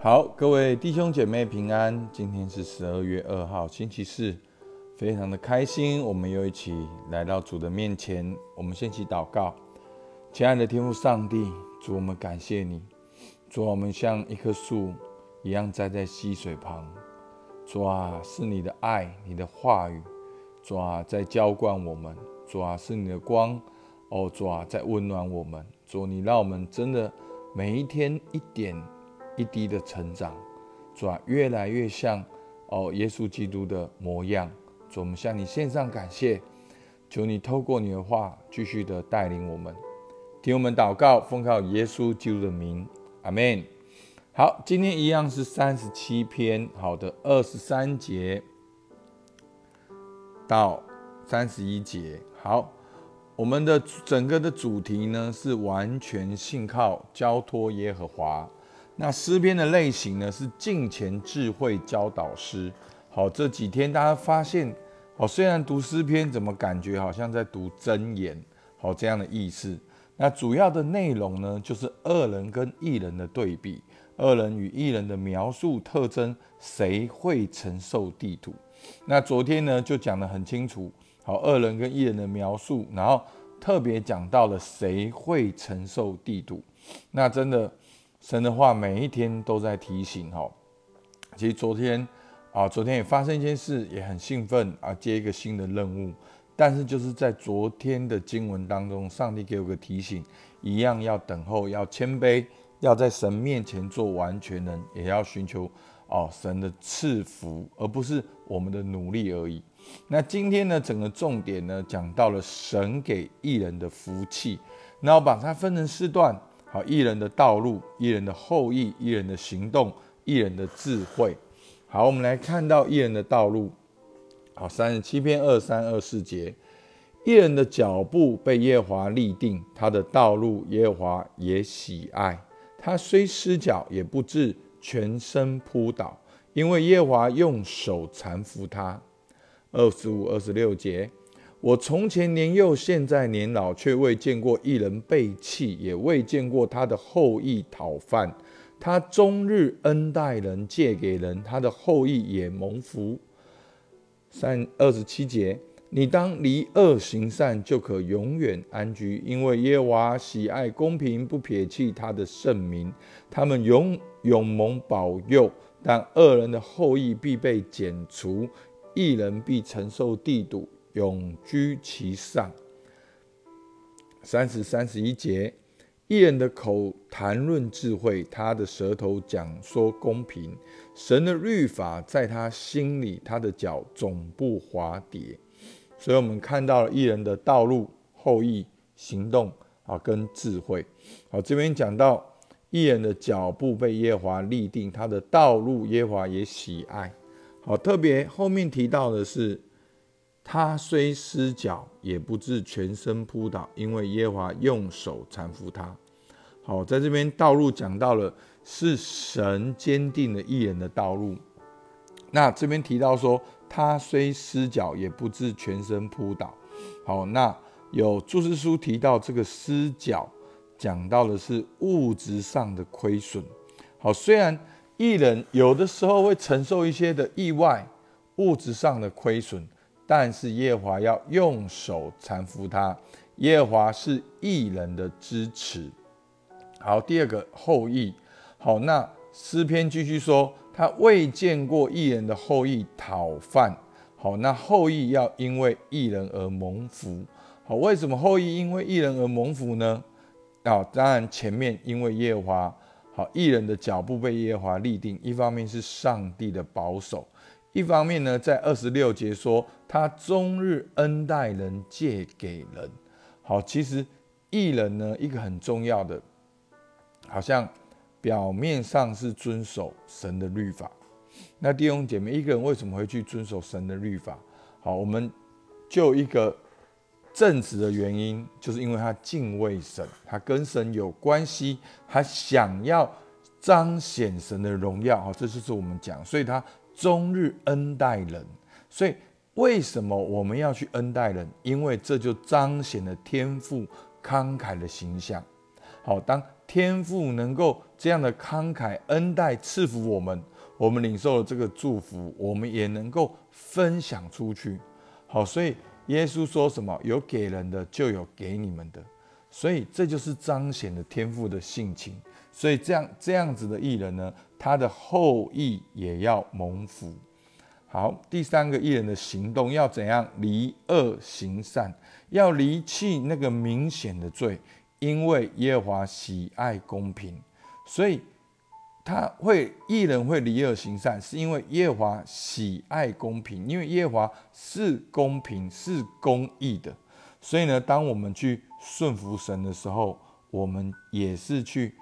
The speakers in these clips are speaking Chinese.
好，各位弟兄姐妹平安。今天是十二月二号，星期四，非常的开心，我们又一起来到主的面前。我们先起祷告，亲爱的天父上帝，主我们感谢你，主我们像一棵树一样栽在溪水旁。主啊，是你的爱，你的话语，主啊，在浇灌我们。主啊，是你的光，哦，主啊，在温暖我们。主，你让我们真的每一天一点。一滴的成长，主啊，越来越像哦，耶稣基督的模样。主，我们向你献上感谢，求你透过你的话继续的带领我们，听我们祷告，奉靠耶稣基督的名，阿门。好，今天一样是三十七篇，好的，二十三节到三十一节。好，我们的整个的主题呢是完全信靠交托耶和华。那诗篇的类型呢是敬前智慧教导诗。好，这几天大家发现，好，虽然读诗篇，怎么感觉好像在读真言？好，这样的意思。那主要的内容呢，就是恶人跟异人的对比，恶人与异人的描述特征，谁会承受地图？那昨天呢就讲得很清楚，好，恶人跟异人的描述，然后特别讲到了谁会承受地图？那真的。神的话每一天都在提醒哈，其实昨天啊，昨天也发生一件事，也很兴奋啊，接一个新的任务。但是就是在昨天的经文当中，上帝给我个提醒，一样要等候，要谦卑，要在神面前做完全人，也要寻求哦神的赐福，而不是我们的努力而已。那今天呢，整个重点呢，讲到了神给艺人的福气，那我把它分成四段。好，艺人的道路，艺人的后裔，艺人的行动，艺人的智慧。好，我们来看到艺人的道路。好，三十七篇二三二四节，艺人的脚步被耶华立定，他的道路耶华也喜爱。他虽失脚，也不至全身扑倒，因为耶华用手搀扶他。二十五、二十六节。我从前年幼，现在年老，却未见过一人被弃，也未见过他的后裔讨饭。他终日恩待人，借给人，他的后裔也蒙福。三二十七节，你当离恶行善，就可永远安居，因为耶娃喜爱公平，不撇弃他的圣名。他们永永蒙保佑，但恶人的后裔必被剪除，一人必承受地土。永居其上。三十三十一节，一人的口谈论智慧，他的舌头讲说公平。神的律法在他心里，他的脚总不滑跌。所以，我们看到了一人的道路、后裔、行动啊，跟智慧。好，这边讲到一人的脚步被耶华立定，他的道路耶华也喜爱。好，特别后面提到的是。他虽失脚，也不至全身扑倒，因为耶和华用手搀扶他。好，在这边道路讲到了是神坚定了艺人的道路。那这边提到说，他虽失脚，也不至全身扑倒。好，那有注释书提到这个失脚，讲到的是物质上的亏损。好，虽然艺人有的时候会承受一些的意外，物质上的亏损。但是耶华要用手搀扶他，耶华是异人的支持。好，第二个后裔。好，那诗篇继续说，他未见过异人的后裔讨饭。好，那后裔要因为异人而蒙福。好，为什么后裔因为异人而蒙福呢？啊，当然前面因为耶华，好，异人的脚步被耶华立定，一方面是上帝的保守。一方面呢，在二十六节说他终日恩待人，借给人。好，其实艺人呢，一个很重要的，好像表面上是遵守神的律法。那弟兄姐妹，一个人为什么会去遵守神的律法？好，我们就一个正直的原因，就是因为他敬畏神，他跟神有关系，他想要彰显神的荣耀。好，这就是我们讲，所以他。终日恩待人，所以为什么我们要去恩待人？因为这就彰显了天父慷慨的形象。好，当天父能够这样的慷慨恩待赐福我们，我们领受了这个祝福，我们也能够分享出去。好，所以耶稣说什么？有给人的，就有给你们的。所以这就是彰显了天父的性情。所以这样这样子的艺人呢，他的后裔也要蒙福。好，第三个艺人的行动要怎样？离恶行善，要离弃那个明显的罪，因为耶和华喜爱公平，所以他会艺人会离恶行善，是因为耶和华喜爱公平，因为耶和华是公平是公义的。所以呢，当我们去顺服神的时候，我们也是去。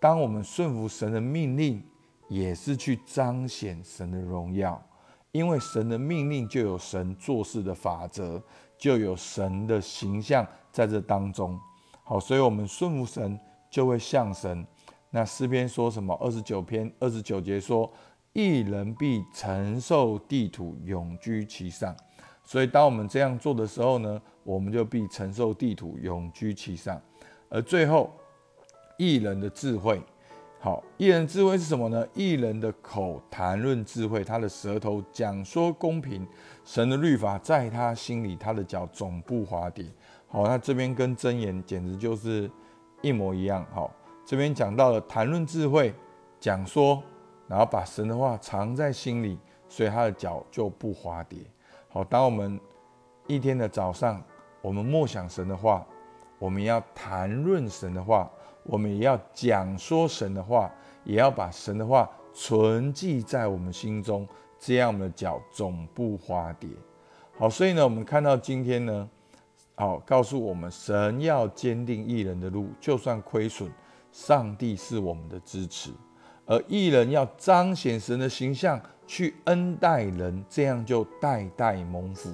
当我们顺服神的命令，也是去彰显神的荣耀，因为神的命令就有神做事的法则，就有神的形象在这当中。好，所以我们顺服神，就会像神。那诗篇说什么？二十九篇二十九节说：“一人必承受地土，永居其上。”所以，当我们这样做的时候呢，我们就必承受地土，永居其上。而最后。艺人的智慧，好，艺人智慧是什么呢？艺人的口谈论智慧，他的舌头讲说公平，神的律法在他心里，他的脚总不滑跌。好，那这边跟真言简直就是一模一样。好，这边讲到了谈论智慧，讲说，然后把神的话藏在心里，所以他的脚就不滑跌。好，当我们一天的早上，我们默想神的话，我们要谈论神的话。我们也要讲说神的话，也要把神的话存记在我们心中，这样我们的脚总不滑跌。好，所以呢，我们看到今天呢，好告诉我们，神要坚定艺人的路，就算亏损，上帝是我们的支持；而艺人要彰显神的形象，去恩待人，这样就代代蒙福。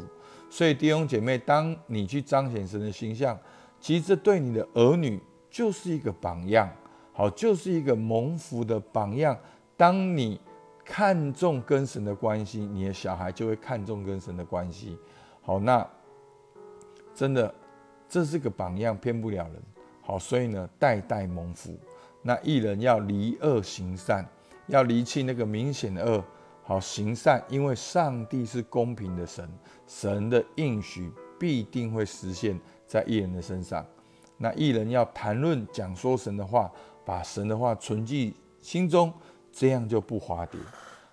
所以弟兄姐妹，当你去彰显神的形象，其实这对你的儿女。就是一个榜样，好，就是一个蒙福的榜样。当你看重跟神的关系，你的小孩就会看重跟神的关系。好，那真的这是个榜样，骗不了人。好，所以呢，代代蒙福。那艺人要离恶行善，要离弃那个明显的恶，好行善，因为上帝是公平的神，神的应许必定会实现在艺人的身上。那艺人要谈论讲说神的话，把神的话存记心中，这样就不滑跌。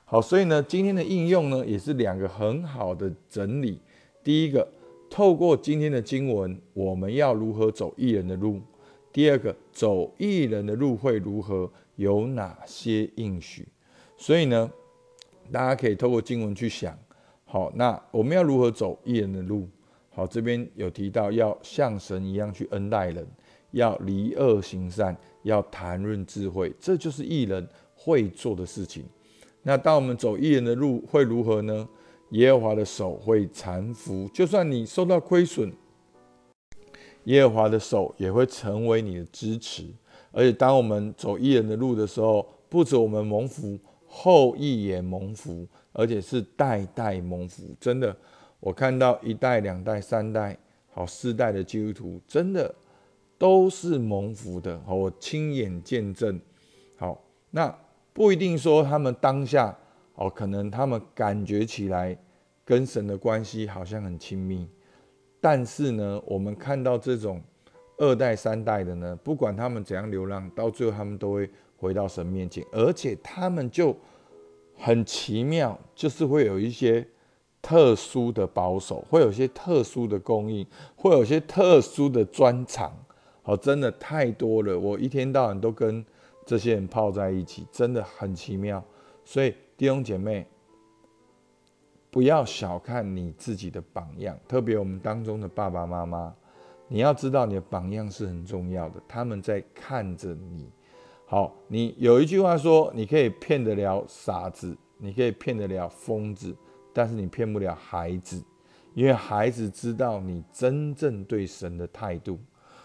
好，所以呢，今天的应用呢，也是两个很好的整理。第一个，透过今天的经文，我们要如何走艺人的路；第二个，走艺人的路会如何，有哪些应许。所以呢，大家可以透过经文去想。好，那我们要如何走艺人的路？好，这边有提到要像神一样去恩待人，要离恶行善，要谈论智慧，这就是艺人会做的事情。那当我们走艺人的路会如何呢？耶和华的手会搀扶，就算你受到亏损，耶和华的手也会成为你的支持。而且当我们走艺人的路的时候，不止我们蒙福，后裔也蒙福，而且是代代蒙福，真的。我看到一代、两代、三代，好四代的基督徒，真的都是蒙福的。好，我亲眼见证。好，那不一定说他们当下，哦，可能他们感觉起来跟神的关系好像很亲密，但是呢，我们看到这种二代、三代的呢，不管他们怎样流浪，到最后他们都会回到神面前，而且他们就很奇妙，就是会有一些。特殊的保守，会有些特殊的供应，会有些特殊的专长，好，真的太多了。我一天到晚都跟这些人泡在一起，真的很奇妙。所以弟兄姐妹，不要小看你自己的榜样，特别我们当中的爸爸妈妈，你要知道你的榜样是很重要的，他们在看着你。好，你有一句话说，你可以骗得了傻子，你可以骗得了疯子。但是你骗不了孩子，因为孩子知道你真正对神的态度，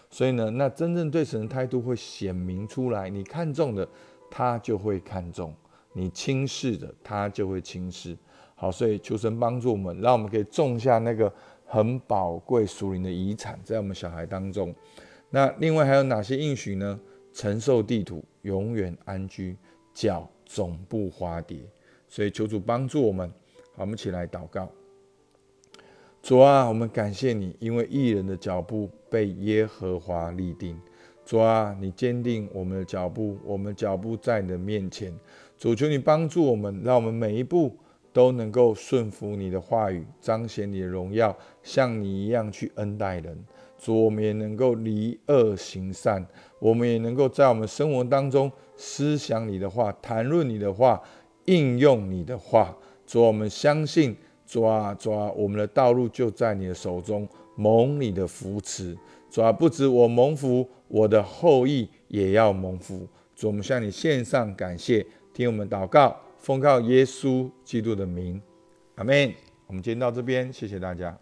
所以呢，那真正对神的态度会显明出来。你看中的，他就会看重；你轻视的，他就会轻视。好，所以求神帮助我们，让我们可以种下那个很宝贵属灵的遗产在我们小孩当中。那另外还有哪些应许呢？承受地土，永远安居，脚总不滑跌。所以求主帮助我们。我们起来祷告。主啊，我们感谢你，因为艺人的脚步被耶和华立定。主啊，你坚定我们的脚步，我们脚步在你的面前。主求你帮助我们，让我们每一步都能够顺服你的话语，彰显你的荣耀，像你一样去恩待人。主，我们也能够离恶行善，我们也能够在我们生活当中思想你的话，谈论你的话，应用你的话。主，我们相信，主啊，主啊，我们的道路就在你的手中，蒙你的扶持。主啊，不止我蒙福，我的后裔也要蒙福。主，我们向你献上感谢，听我们祷告，奉靠耶稣基督的名，阿门。我们今天到这边，谢谢大家。